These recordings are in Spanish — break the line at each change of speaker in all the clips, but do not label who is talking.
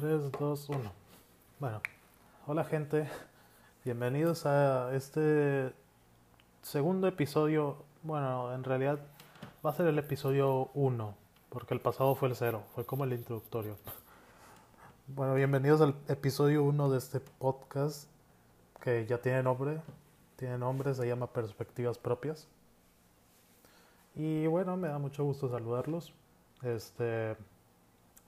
3, 2, 1. Bueno, hola gente, bienvenidos a este segundo episodio. Bueno, en realidad va a ser el episodio 1, porque el pasado fue el 0, fue como el introductorio. Bueno, bienvenidos al episodio 1 de este podcast que ya tiene nombre, tiene nombre, se llama Perspectivas Propias. Y bueno, me da mucho gusto saludarlos. Este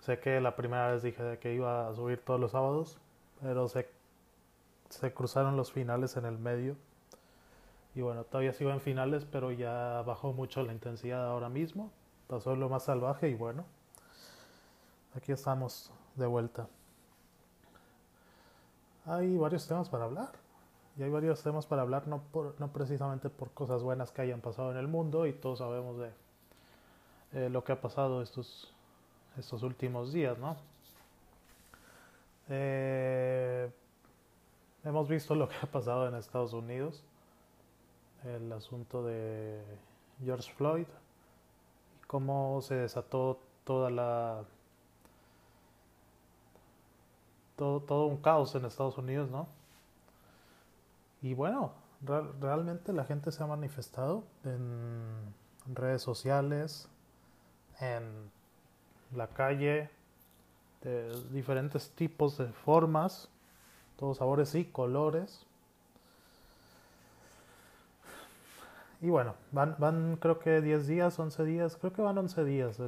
Sé que la primera vez dije que iba a subir todos los sábados, pero se, se cruzaron los finales en el medio. Y bueno, todavía sigo en finales, pero ya bajó mucho la intensidad ahora mismo. Pasó lo más salvaje y bueno, aquí estamos de vuelta. Hay varios temas para hablar. Y hay varios temas para hablar, no, por, no precisamente por cosas buenas que hayan pasado en el mundo, y todos sabemos de eh, lo que ha pasado estos estos últimos días, ¿no? Eh, hemos visto lo que ha pasado en Estados Unidos, el asunto de George Floyd y cómo se desató toda la todo, todo un caos en Estados Unidos, ¿no? Y bueno, realmente la gente se ha manifestado en redes sociales, en la calle de diferentes tipos de formas, todos sabores y colores. Y bueno, van, van creo que 10 días, 11 días, creo que van 11 días.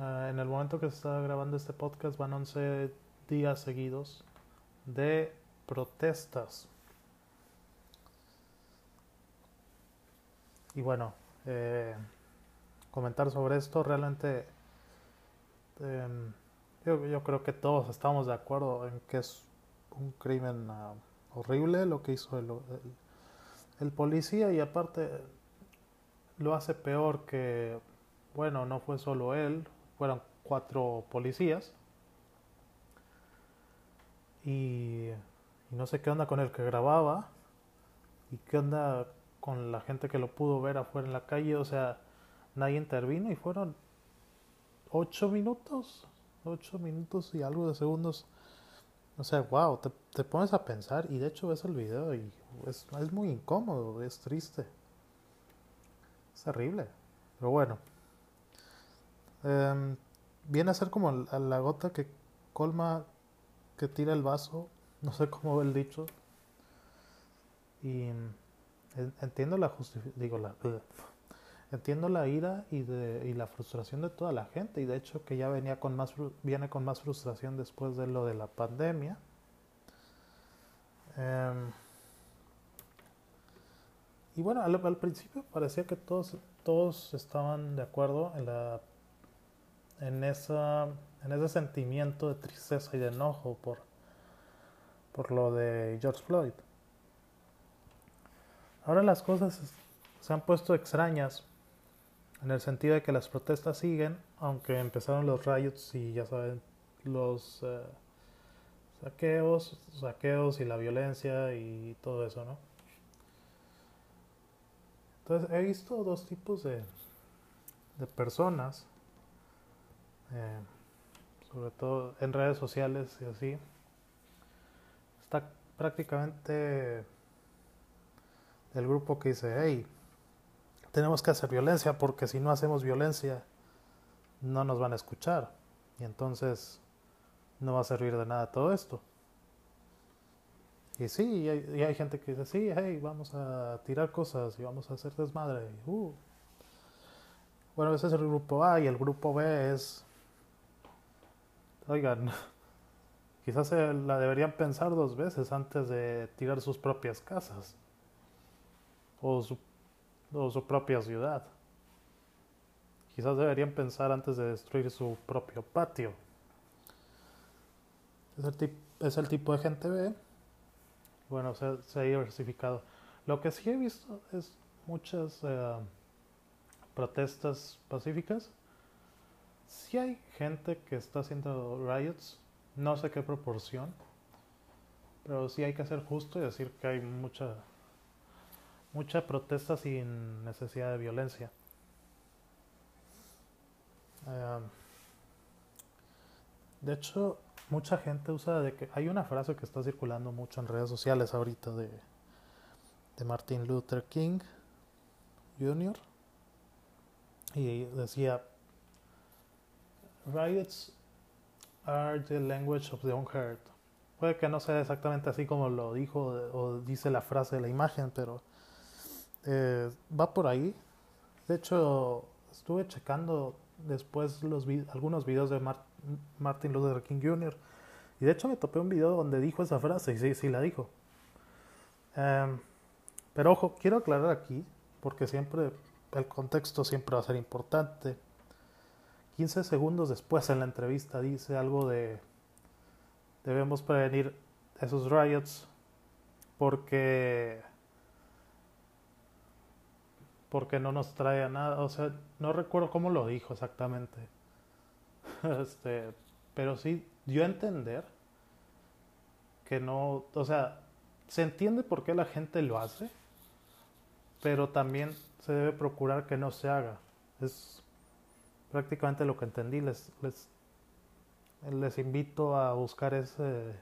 Ah, en el momento que se está grabando este podcast van 11 días seguidos de protestas. Y bueno, eh, comentar sobre esto realmente Em, yo, yo, creo que todos estamos de acuerdo en que es un crimen ah, horrible lo que hizo el, policía y aparte lo hace peor que, bueno, no fue solo él, fueron cuatro policías. Y no sé qué onda con el que grababa y qué onda con la gente que lo pudo ver afuera en la calle, o sea, nadie intervino y fueron 8 minutos, 8 minutos y algo de segundos. O sea, wow, te, te, pones a pensar y de hecho ves el video y es, es muy incómodo, es triste. Es terrible. Pero bueno. Eh, viene a ser como la gota que colma, que tira el vaso. No sé cómo ve el dicho. Y entiendo la justificación. Digo, la. Entiendo la ira y, de, y la frustración de toda la gente y de hecho que ya venía con más, viene con más frustración después de lo de la pandemia. Em, y bueno, al, principio parecía que todos, todos estaban de acuerdo en, la, en, esa, en ese sentimiento de tristeza y de enojo por, por lo de George Floyd. Ahora las cosas se han puesto extrañas en el sentido de que las protestas siguen, aunque empezaron los riots y ya saben, los eh, saqueos, saqueos y la violencia y todo eso, ¿no? Entonces he visto dos tipos de, de personas, eh, sobre todo en redes sociales y así. Está prácticamente el grupo que dice, hey, tenemos que hacer violencia porque si no hacemos violencia no nos van a escuchar y entonces no va a servir de nada todo esto. Y sí, y hay, gente que dice, sí, hey, vamos a tirar cosas y vamos a hacer desmadre. Uh. Bueno, ese es el grupo A y el grupo B es, oigan, quizás la deberían pensar dos veces antes de tirar sus propias casas o su o su propia ciudad. Quizás deberían pensar antes de destruir su propio patio. Es el, es el tipo de gente B. Bueno, se, ha diversificado. Lo que sí he visto es muchas eh, protestas pacíficas. Sí hay gente que está haciendo riots, no sé qué proporción, pero sí hay que ser justo y decir que hay mucha mucha protesta sin necesidad de violencia. de hecho, mucha gente usa de que hay una frase que está circulando mucho en redes sociales ahorita de, de Martin Luther King Jr. Y decía, riots are the language of the unheard. Puede que no sea exactamente así como lo dijo o dice la frase de la imagen, pero eh, va por ahí. De hecho, estuve checando después los algunos videos de Martin Luther King Jr. Y de hecho me topé un video donde dijo esa frase y sí, sí la dijo. Em, pero ojo, quiero aclarar aquí, porque siempre el contexto siempre va a ser importante. 15 segundos después en la entrevista dice algo de debemos prevenir esos riots porque porque no nos trae nada, o sea, no recuerdo cómo lo dijo exactamente. este, pero sí dio a entender que no, o sea, se entiende por qué la gente lo hace, pero también se debe procurar que no se haga. Es prácticamente lo que entendí. Les, les, les invito a buscar ese,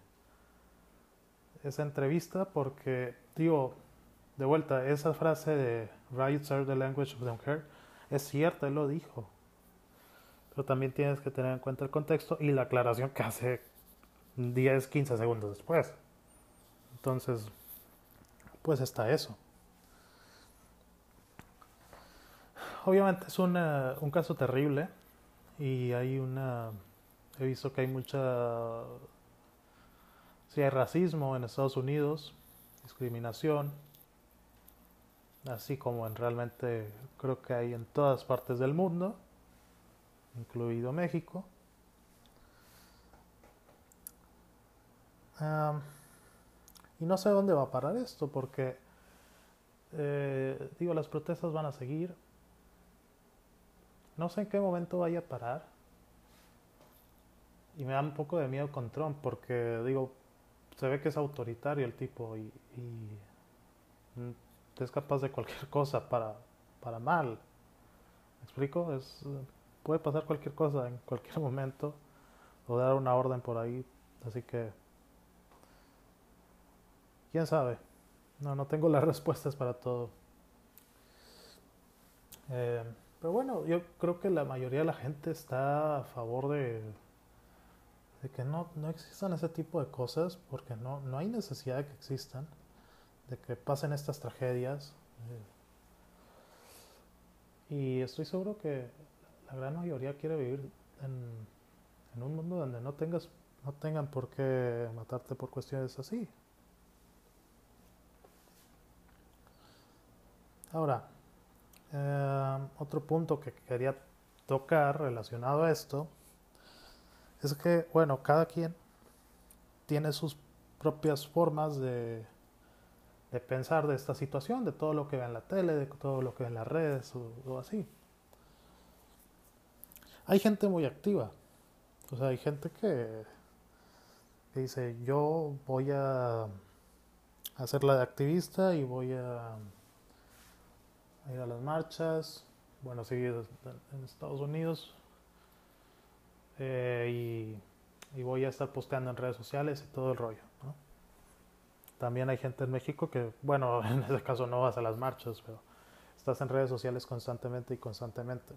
esa entrevista porque, digo, de vuelta, esa frase de Riots are the language of the unheard es cierta, él lo dijo. Pero también tienes que tener en cuenta el contexto y la aclaración que hace 10, 15 segundos después. Entonces, pues está eso. Obviamente es un caso terrible y hay una... He visto que hay mucha... Sí, hay racismo en Estados Unidos, discriminación, así como en realmente creo que hay en todas partes del mundo, incluido México. y no sé dónde va a parar esto, porque, eh, digo, las protestas van a seguir. No sé en qué momento vaya a parar. Y me da un poco de miedo con Trump, porque, digo, se ve que es autoritario el tipo y, es capaz de cualquier cosa para, para mal. ¿Me explico? Es, puede pasar cualquier cosa en cualquier momento o dar una orden por ahí. Así que quién sabe. No, no tengo las respuestas para todo. Eh, pero bueno, yo creo que la mayoría de la gente está a favor de, de que no, no existan ese tipo de cosas, porque no, no hay necesidad de que existan, de que pasen estas tragedias. Eh. y estoy seguro que la gran mayoría quiere vivir en, un mundo donde no tengas no tengan por qué matarte por cuestiones así. Ahora, eh, otro punto que quería tocar relacionado a esto es que, bueno, cada quien tiene sus propias formas de, de pensar de esta situación, de todo lo que ve en la tele, de todo lo que ve en las redes o, así. Hay gente muy activa, o sea, hay gente que, que dice, yo voy a hacerla de activista y voy a ir a las marchas, bueno, sí, en Estados Unidos. Eh, y, voy a estar posteando en redes sociales y todo el rollo. También hay gente en México que, bueno, en ese caso no vas a las marchas, pero estás en redes sociales constantemente y constantemente.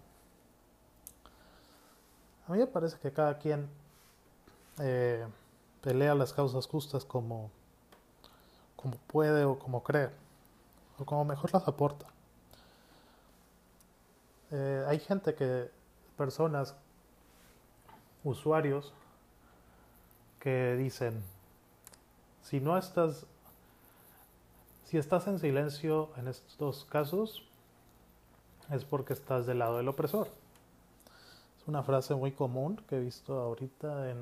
A mí me parece que cada quien eh, pelea las causas justas como, como puede o como cree, o como mejor las aporta. Eh, hay gente que, personas, usuarios, que dicen, si no estás, si estás en silencio en estos casos, es porque estás del lado del opresor. Es una frase muy común que he visto ahorita en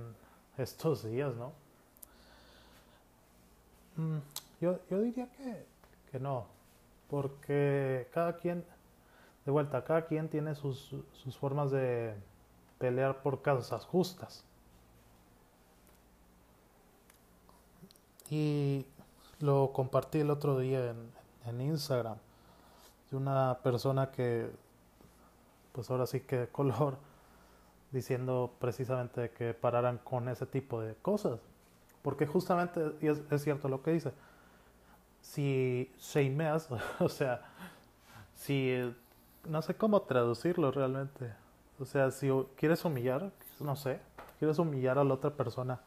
estos días, ¿no? Mm, yo, yo diría que, que no, porque cada quien de vuelta, cada quien tiene sus, formas de pelear por causas justas. Y lo compartí el otro día en, en Instagram de una persona que, pues ahora sí que de color, diciendo precisamente que pararan con ese tipo de cosas. Porque justamente, es cierto lo que dice, si shameas, o sea, si, no sé cómo traducirlo realmente, o sea, si quieres humillar, no sé, quieres humillar a la otra persona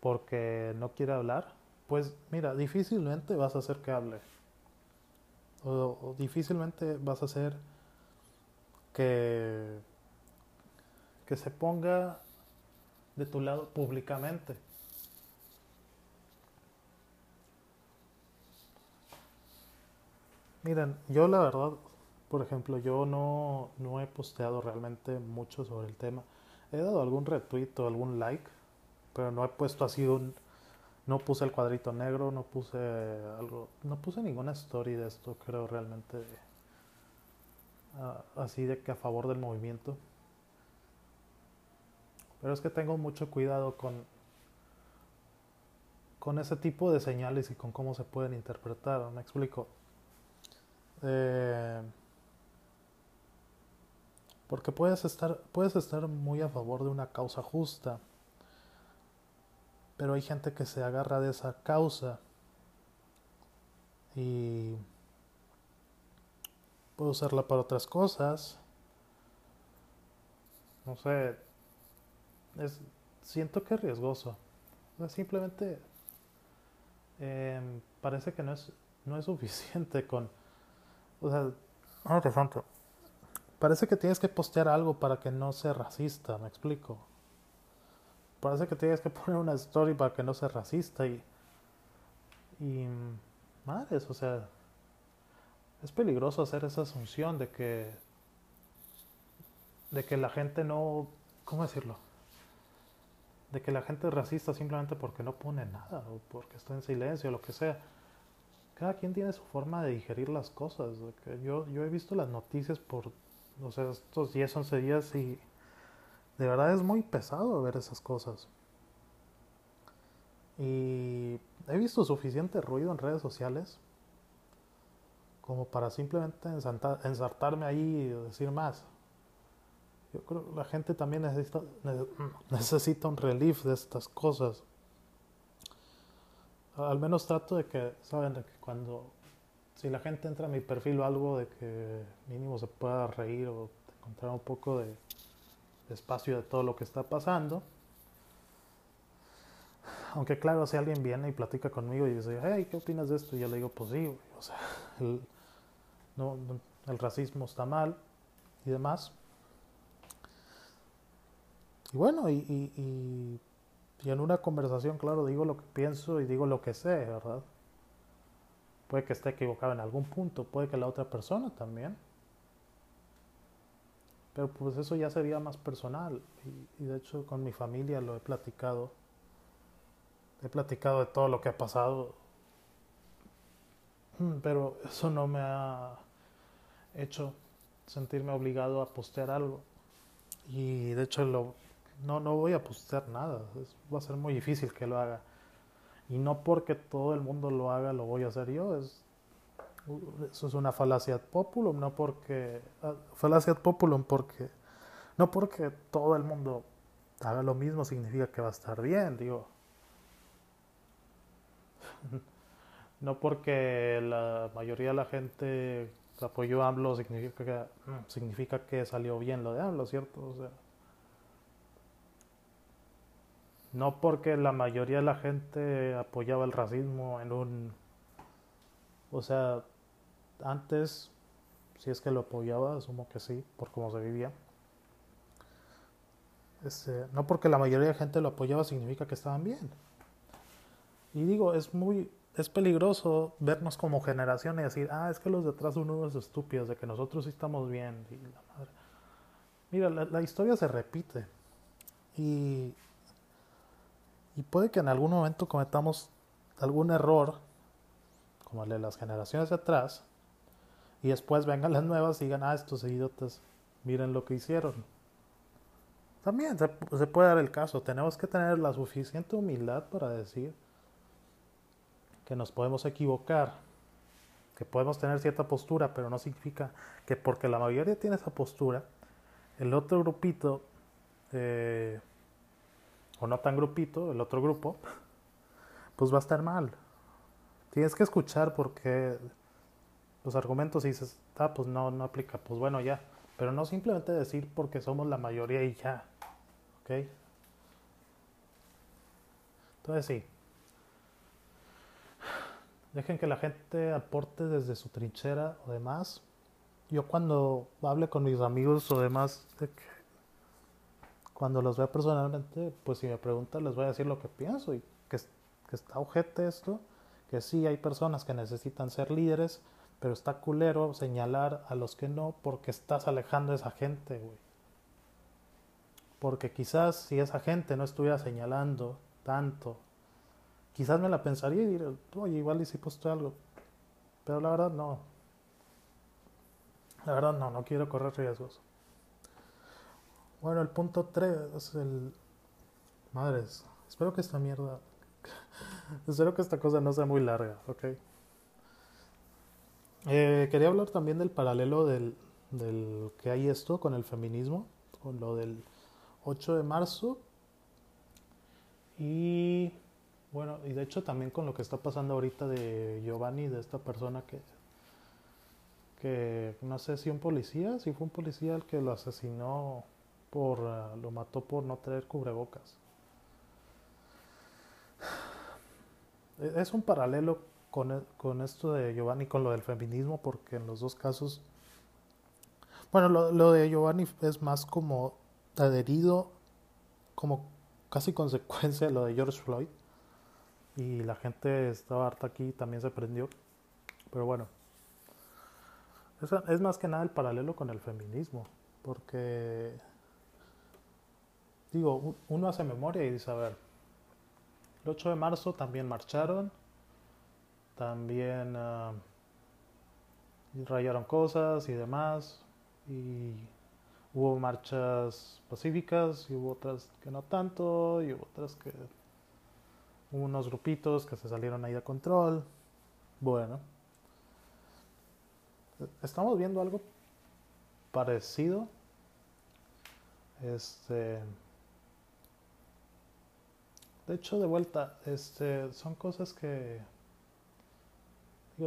porque no quiere hablar, pues mira, difícilmente vas a hacer que hable. O, difícilmente vas a hacer que, que se ponga de tu lado públicamente. Miren, yo la verdad, por ejemplo, yo no, no he posteado realmente mucho sobre el tema. He dado algún retweet o algún like, pero no he puesto así un... No puse el cuadrito negro, no puse algo... No puse ninguna story de esto, creo realmente. Ah, así de que a favor del movimiento. Pero es que tengo mucho cuidado con, con ese tipo de señales y con cómo se pueden interpretar. Me explico. Eh, porque puedes estar, puedes estar muy a favor de una causa justa, pero hay gente que se agarra de esa causa y puede usarla para otras cosas. No sé, es, siento que es riesgoso. simplemente em, parece que no es, no es suficiente con o sea, ah. Parece que tienes que postear algo para que no sea racista, me explico. Parece que tienes que poner una story para que no sea racista y. Y. Madres, o sea. Es peligroso hacer esa asunción de que. De que la gente no. ¿Cómo decirlo? De que la gente es racista simplemente porque no pone nada o porque está en silencio o lo que sea cada quien tiene su forma de digerir las cosas. Yo, yo he visto las noticias por o sea, estos 10, 11 días y de verdad es muy pesado ver esas cosas. Y he visto suficiente ruido en redes sociales como para simplemente ensartarme ahí y decir más. Yo creo que la gente también necesita, necesita un relief de estas cosas al menos trato de que, saben, de que cuando, si la gente entra a mi perfil o algo, de que mínimo se pueda reír o encontrar un poco de, espacio de todo lo que está pasando. Aunque claro, si alguien viene y platica conmigo y dice, hey, ¿qué opinas de esto? Y yo le digo, pues sí, o sea, el, no, el racismo está mal y demás. Y bueno, y y en una conversación, claro, digo lo que pienso y digo lo que sé, ¿verdad? Puede que esté equivocado en algún punto, puede que la otra persona también. Pero pues eso ya sería más personal. Y, de hecho con mi familia lo he platicado. He platicado de todo lo que ha pasado. Mm, pero eso no me ha hecho sentirme obligado a postear algo. Y de hecho lo, no, no voy a postear nada. va a ser muy difícil que lo haga. Y no porque todo el mundo lo haga, lo voy a hacer yo. Es, eso es una falacia populum, no porque. Ah, falacia populum porque. No porque todo el mundo haga lo mismo significa que va a estar bien, digo. no porque la mayoría de la gente apoyó a AMLO significa que, significa que salió bien lo de AMLO, ¿cierto? O sea, no porque la mayoría de la gente apoyaba el racismo en un... O sea, antes, si es que lo apoyaba, asumo que sí, por cómo se vivía. Este, no porque la mayoría de gente lo apoyaba significa que estaban bien. Y digo, es muy, es peligroso vernos como generación y decir, ah, es que los detrás son unos estúpidos, de que nosotros sí estamos bien. Mira, la historia se repite. Y y puede que en algún momento cometamos algún error, como el de las generaciones de atrás, y después vengan las nuevas y digan, ah, estos idiotas, miren lo que hicieron. También se, puede dar el caso, tenemos que tener la suficiente humildad para decir que nos podemos equivocar, que podemos tener cierta postura, pero no significa que porque la mayoría tiene esa postura, el otro grupito eh, o no tan grupito, el otro grupo, pues va a estar mal. Tienes que escuchar porque los argumentos y dices, ah, pues no, no aplica, pues bueno, ya. Pero no simplemente decir porque somos la mayoría y ya. ¿Ok? Entonces sí. Dejen que la gente aporte desde su trinchera o demás. Yo cuando hable con mis amigos o demás, cuando los vea personalmente, pues si me preguntan les voy a decir lo que pienso y que, que está ojete esto, que sí hay personas que necesitan ser líderes, pero está culero señalar a los que no porque estás alejando a esa gente, güey. Porque quizás si esa gente no estuviera señalando tanto, quizás me la pensaría y diría, oye, igual y si algo. Pero la verdad no. La verdad no, no quiero correr riesgos. Bueno, el punto 3 es el... Madres, espero que esta mierda... espero que esta cosa no sea muy larga, ¿ok? Eh, quería hablar también del paralelo del, del que hay esto con el feminismo, con lo del 8 de marzo y bueno, y de hecho también con lo que está pasando ahorita de Giovanni, de esta persona que, que no sé si un policía, si fue un policía el que lo asesinó por, uh, lo mató por no traer cubrebocas. Es un paralelo con, con, esto de Giovanni, con lo del feminismo, porque en los dos casos, bueno, lo, lo de Giovanni es más como adherido, como casi consecuencia de lo de George Floyd. Y la gente estaba harta aquí, también se prendió. Pero bueno, es, es más que nada el paralelo con el feminismo, porque digo, uno hace memoria y dice, a ver, el 8 de marzo también marcharon, también uh, rayaron cosas y demás. Y hubo marchas pacíficas y hubo otras que no tanto y hubo otras que hubo unos grupitos que se salieron ahí de control. Bueno, estamos viendo algo parecido. Este de hecho de vuelta, este son cosas que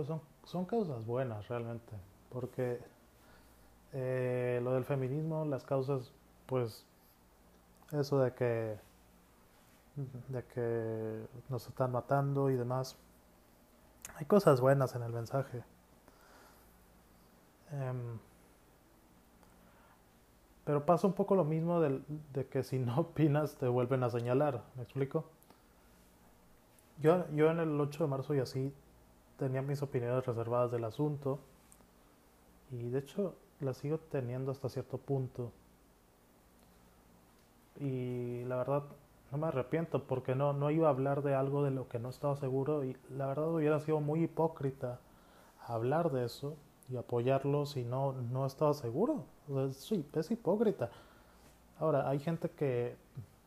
son, son causas buenas realmente, porque eh, lo del feminismo, las causas, pues eso de que de que nos están matando y demás. Hay cosas buenas en el mensaje. Em, pero pasa un poco lo mismo de, de, que si no opinas te vuelven a señalar. ¿Me explico? Yo, yo en el 8 de marzo y así tenía mis opiniones reservadas del asunto y de hecho las sigo teniendo hasta cierto punto. Y la verdad no me arrepiento porque no, no iba a hablar de algo de lo que no estaba seguro y la verdad hubiera sido muy hipócrita hablar de eso y apoyarlo si no, no estaba seguro. sí, es hipócrita. Ahora, hay gente que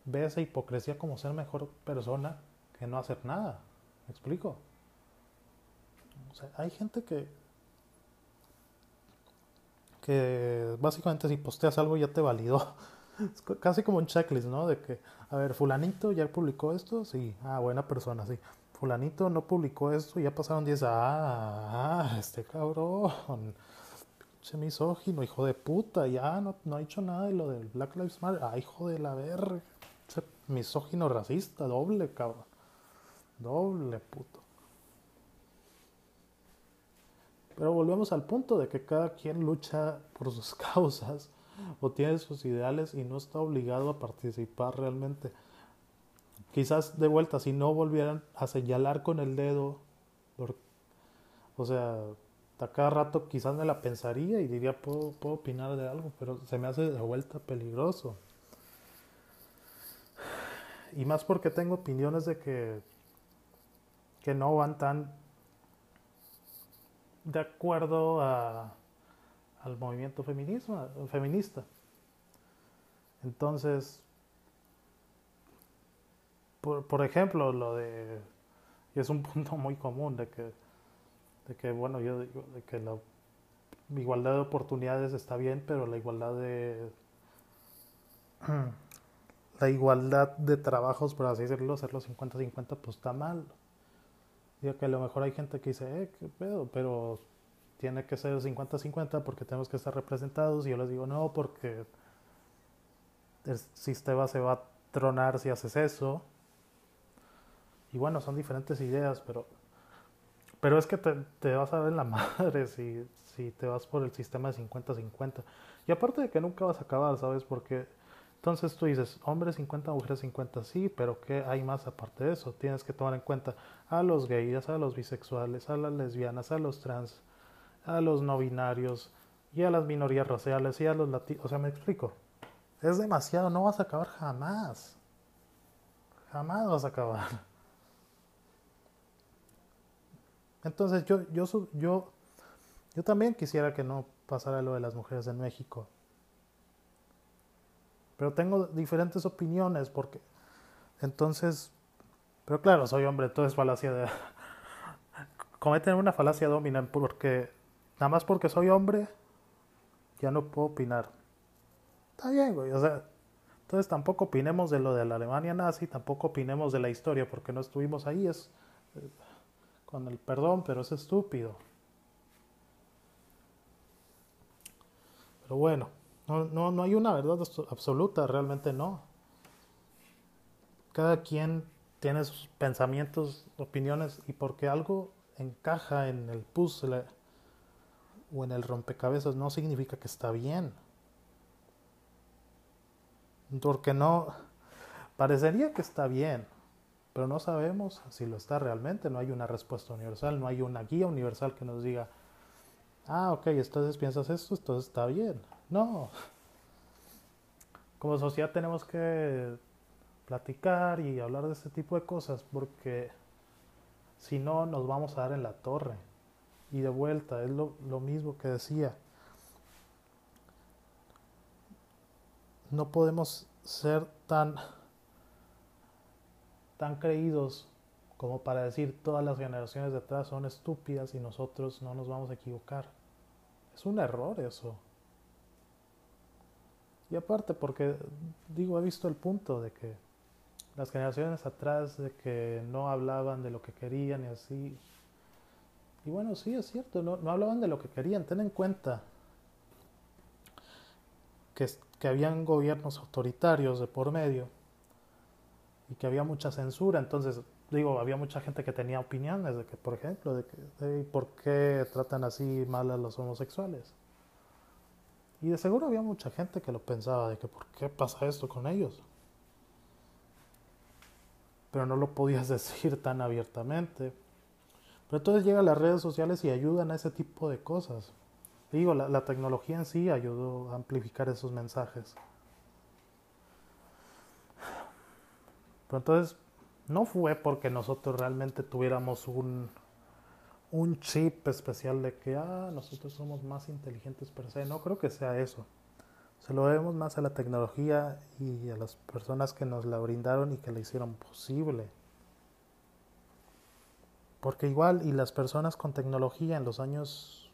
ve esa hipocresía como ser mejor persona que no hacer nada. ¿Me explico? Hay gente que que básicamente si posteas algo ya te validó. Es casi como un checklist, ¿no? De que, a ver, fulanito ya publicó esto, sí, ah, buena persona, sí. Fulanito no publicó esto, ya pasaron 10, ah, ah, este cabrón, pinche misógino, hijo de puta, ya no, no ha hecho nada de lo del Black Lives Matter, ah, hijo de la verga, misógino racista, doble, cabrón, doble puto. Pero volvemos al punto de que cada quien lucha por sus causas o tiene sus ideales y no está obligado a participar realmente. Quizás de vuelta, si no volvieran a señalar con el dedo, o sea, a cada rato quizás me la pensaría y diría, puedo, puedo opinar de algo, pero se me hace de vuelta peligroso. Y más porque tengo opiniones de que, que no van tan de acuerdo a, al movimiento feminismo, feminista. Entonces, por, por, ejemplo, lo de, y es un punto muy común de que, de que bueno, yo digo, de que la igualdad de oportunidades está bien, pero la igualdad de, la igualdad de trabajos, por así decirlo, hacerlo 50-50, pues está mal. Que a lo mejor hay gente que dice, eh, qué pedo, pero tiene que ser 50-50 porque tenemos que estar representados. Y yo les digo, no, porque el sistema se va a tronar si haces eso. Y bueno, son diferentes ideas, pero, pero es que te, vas a ver en la madre si te vas por el sistema de 50-50. Y aparte de que nunca vas a acabar, ¿sabes? Porque entonces tú dices, hombres 50, mujeres 50, sí, pero ¿qué hay más aparte de eso? Tienes que tomar en cuenta a los gays, a los bisexuales, a las lesbianas, a los trans, a los no binarios y a las minorías raciales y a los latinos. O sea, me explico. Es demasiado, no vas a acabar jamás. Jamás vas a acabar. Entonces yo, yo, yo, yo también quisiera que no pasara lo de las mujeres en México. Pero tengo diferentes opiniones porque entonces, pero claro, soy hombre, todo es falacia de... Cometen una falacia dominante porque nada más porque soy hombre ya no puedo opinar. Está bien, güey, o sea, entonces tampoco opinemos de lo de la Alemania nazi, tampoco opinemos de la historia porque no estuvimos ahí, es eh, con el perdón, pero es estúpido. Pero bueno, no, no, no hay una verdad absoluta, realmente no. Cada quien tiene sus pensamientos, opiniones, y porque algo encaja en el puzzle o en el rompecabezas no significa que está bien. Porque no, parecería que está bien, pero no sabemos si lo está realmente. No hay una respuesta universal, no hay una guía universal que nos diga, ah, ok, entonces piensas esto, entonces está bien. No. Como sociedad tenemos que platicar y hablar de este tipo de cosas porque si no nos vamos a dar en la torre. Y de vuelta, es lo, lo mismo que decía. No podemos ser tan, tan creídos como para decir todas las generaciones de atrás son estúpidas y nosotros no nos vamos a equivocar. Es un error eso. Y aparte, porque digo, he visto el punto de que las generaciones atrás de que no hablaban de lo que querían y así. Y bueno, sí, es cierto, no, no hablaban de lo que querían. Ten en cuenta que, que habían gobiernos autoritarios de por medio y que había mucha censura. Entonces, digo, había mucha gente que tenía opiniones de que, por ejemplo, de, que, por qué tratan así mal a los homosexuales. Y de seguro había mucha gente que lo pensaba, de que por qué pasa esto con ellos. Pero no lo podías decir tan abiertamente. Pero entonces llegan las redes sociales y ayudan a ese tipo de cosas. Digo, la, la tecnología en sí ayudó a amplificar esos mensajes. Pero entonces no fue porque nosotros realmente tuviéramos un, un chip especial de que, ah, nosotros somos más inteligentes per se. No creo que sea eso. Se lo debemos más a la tecnología y a las personas que nos la brindaron y que la hicieron posible. Porque igual, y las personas con tecnología en los años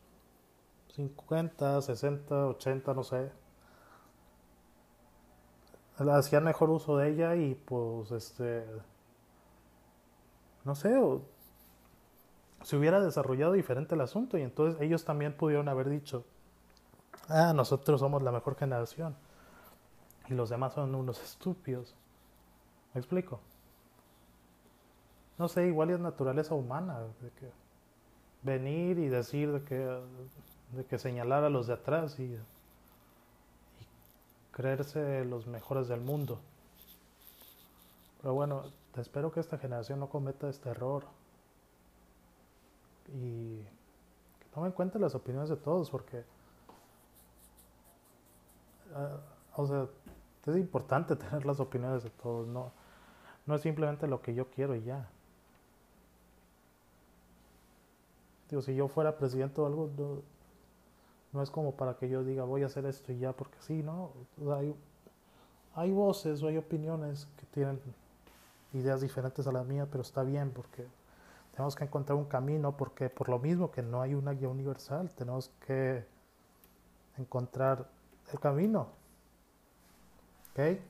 50, 60, 80, no sé, hacían mejor uso de ella y pues este, no sé, se hubiera desarrollado diferente el asunto y entonces ellos también pudieron haber dicho, ah, nosotros somos la mejor generación y los demás son unos estúpidos. ¿Me explico? No sé, igual es naturaleza humana de que venir y decir de que, de que señalar a los de atrás y, y creerse los mejores del mundo. Pero bueno, espero que esta generación no cometa este error y tome en cuenta las opiniones de todos porque uh, o sea es importante tener las opiniones de todos no no es simplemente lo que yo quiero y ya. Digo si yo fuera presidente o algo no, no es como para que yo diga voy a hacer esto y ya porque sí no hay, hay voces o hay opiniones que tienen ideas diferentes a las mías pero está bien porque tenemos que encontrar un camino porque por lo mismo que no hay una guía universal, tenemos que encontrar el camino. ¿Ok?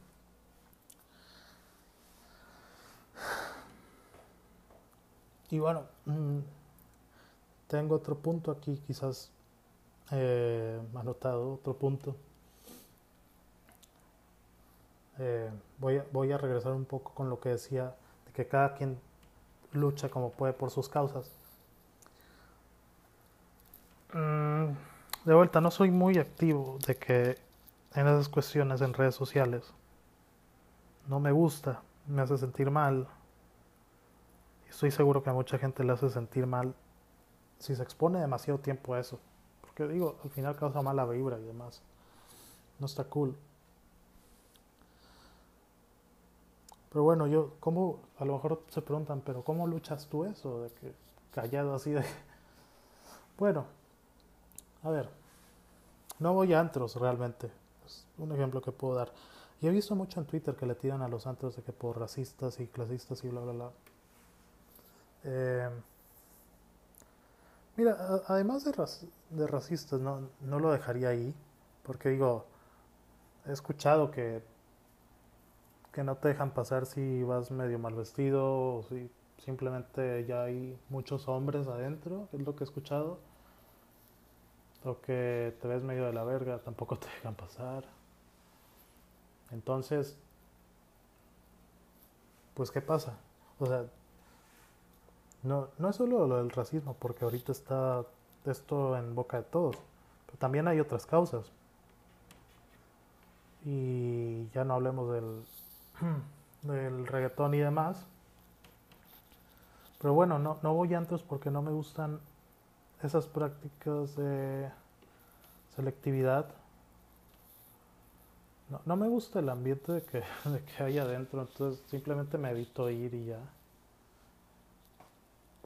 Y bueno, mm, tengo otro punto aquí, quizás eh, anotado, otro punto. Eh, voy, a, voy a regresar un poco con lo que decía, de que cada quien lucha como puede por sus causas. Mm, de vuelta, no soy muy activo de que en esas cuestiones en redes sociales. No me gusta, me hace sentir mal. Estoy seguro que a mucha gente le hace sentir mal si se expone demasiado tiempo a eso. Porque digo, al final causa mala vibra y demás. No está cool. Pero bueno, yo, ¿cómo? A lo mejor se preguntan, pero ¿cómo luchas tú eso? De que callado así de... Bueno, a ver, no voy a antros realmente. Es un ejemplo que puedo dar. Y he visto mucho en Twitter que le tiran a los antros de que por racistas y clasistas y bla, bla, bla. Eh, mira, además de, de racistas, no, no lo dejaría ahí. Porque digo, he escuchado que que no te dejan pasar si vas medio mal vestido o si simplemente ya hay muchos hombres adentro, es lo que he escuchado. O que te ves medio de la verga, tampoco te dejan pasar. Entonces, pues ¿qué pasa? O sea, no, no es solo lo del racismo, porque ahorita está esto en boca de todos, pero también hay otras causas. Y ya no hablemos del, del reggaetón y demás. Pero bueno, no, no voy antes porque no me gustan esas prácticas de selectividad. No, no me gusta el ambiente de que, de que hay adentro, entonces simplemente me evito ir y ya.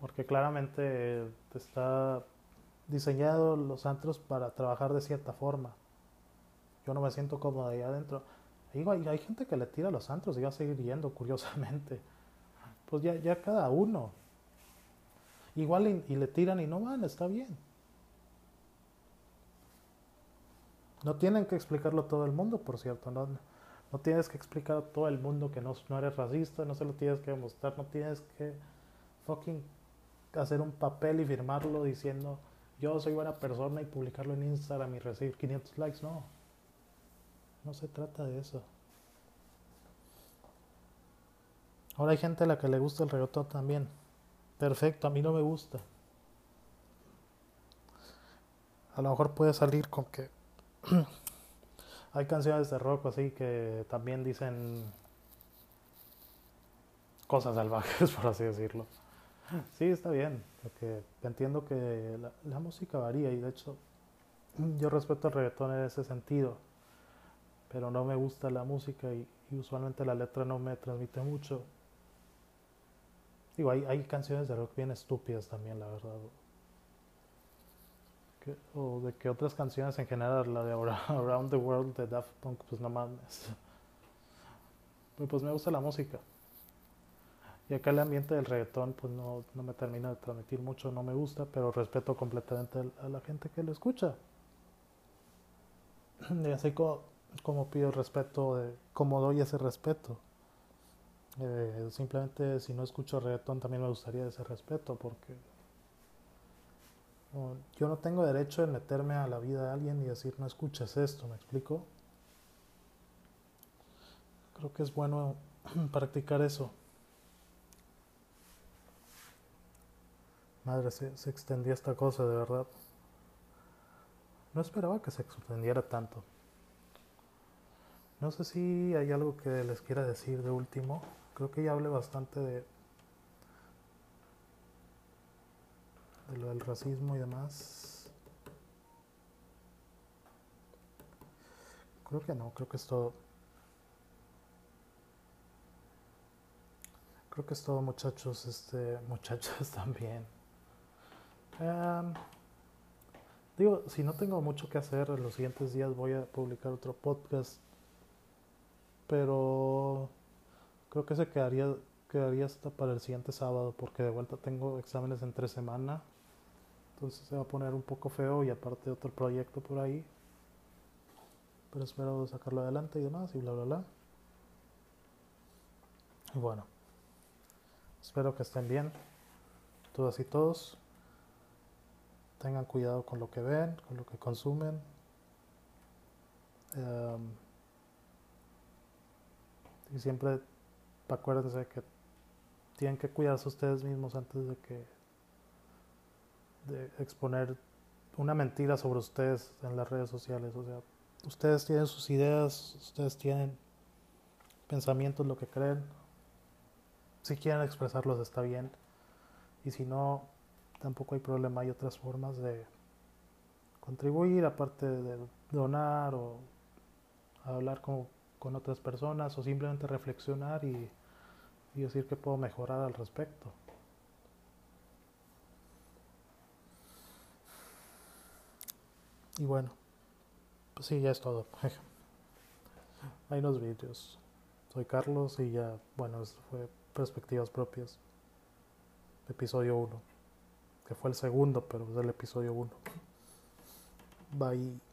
Porque claramente está diseñado los antros para trabajar de cierta forma. Yo no me siento cómodo ahí adentro. Digo, hay, gente que le tira a los antros y va a seguir yendo, curiosamente. Pues ya, ya cada uno. Igual y, y, le tiran y no van, está bien. No tienen que explicarlo todo el mundo, por cierto. No, no tienes que explicar a todo el mundo que no, no eres racista, no se lo tienes que demostrar, no tienes que fucking hacer un papel y firmarlo diciendo yo soy buena persona y publicarlo en Instagram y recibir 500 likes, no. No se trata de eso. Ahora hay gente a la que le gusta el reggaetón también. Perfecto, a mí no me gusta. A lo mejor puede salir con que hay canciones de rock así que también dicen cosas salvajes, por así decirlo. Sí, está bien, porque entiendo que la, la música varía y de hecho yo respeto el reggaetón en ese sentido pero no me gusta la música y, usualmente la letra no me transmite mucho. Digo, hay, hay canciones de rock bien estúpidas también, la verdad. o de que otras canciones en general, la de Around the World de Daft Punk, pues no mames. pues me gusta la música. Y acá el ambiente del reggaetón, pues no, no me termina de transmitir mucho, no me gusta, pero respeto completamente a la gente que lo escucha. Y así como como pido respeto, de, como doy ese respeto. Eh, simplemente si no escucho reggaetón también me gustaría ese respeto porque yo no tengo derecho de meterme a la vida de alguien y decir no escuches esto, ¿me explico? Creo que es bueno practicar eso. Madre, se, se extendía esta cosa, de verdad. No esperaba que se extendiera tanto. No sé si hay algo que les quiera decir de último. Creo que ya hablé bastante de, de lo del racismo y demás. Creo que no, creo que es todo. Creo que es todo muchachos, este, muchachas también. Um, digo, si no tengo mucho que hacer en los siguientes días voy a publicar otro podcast pero creo que se quedaría, quedaría hasta para el siguiente sábado porque de vuelta tengo exámenes entre semana. Entonces se va a poner un poco feo y aparte otro proyecto por ahí. Pero espero sacarlo adelante y demás y bla bla bla. Y bueno, espero que estén bien. todas y todos. Tengan cuidado con lo que ven, con lo que consumen. Em, y siempre acuérdense que tienen que cuidarse ustedes mismos antes de que exponer una mentira sobre ustedes en las redes sociales. O sea, ustedes tienen sus ideas, ustedes tienen pensamientos, lo que creen. Si quieren expresarlos está bien. Y si no, tampoco hay problema. Hay otras formas de contribuir, aparte de donar o hablar con, con otras personas o simplemente reflexionar y, decir que puedo mejorar al respecto. Y bueno, pues sí, ya es todo. Hay unos vídeos. Soy Carlos y ya, bueno, esto fue Perspectivas Propias. Episodio 1. Que fue el segundo, pero es el episodio 1. Bye.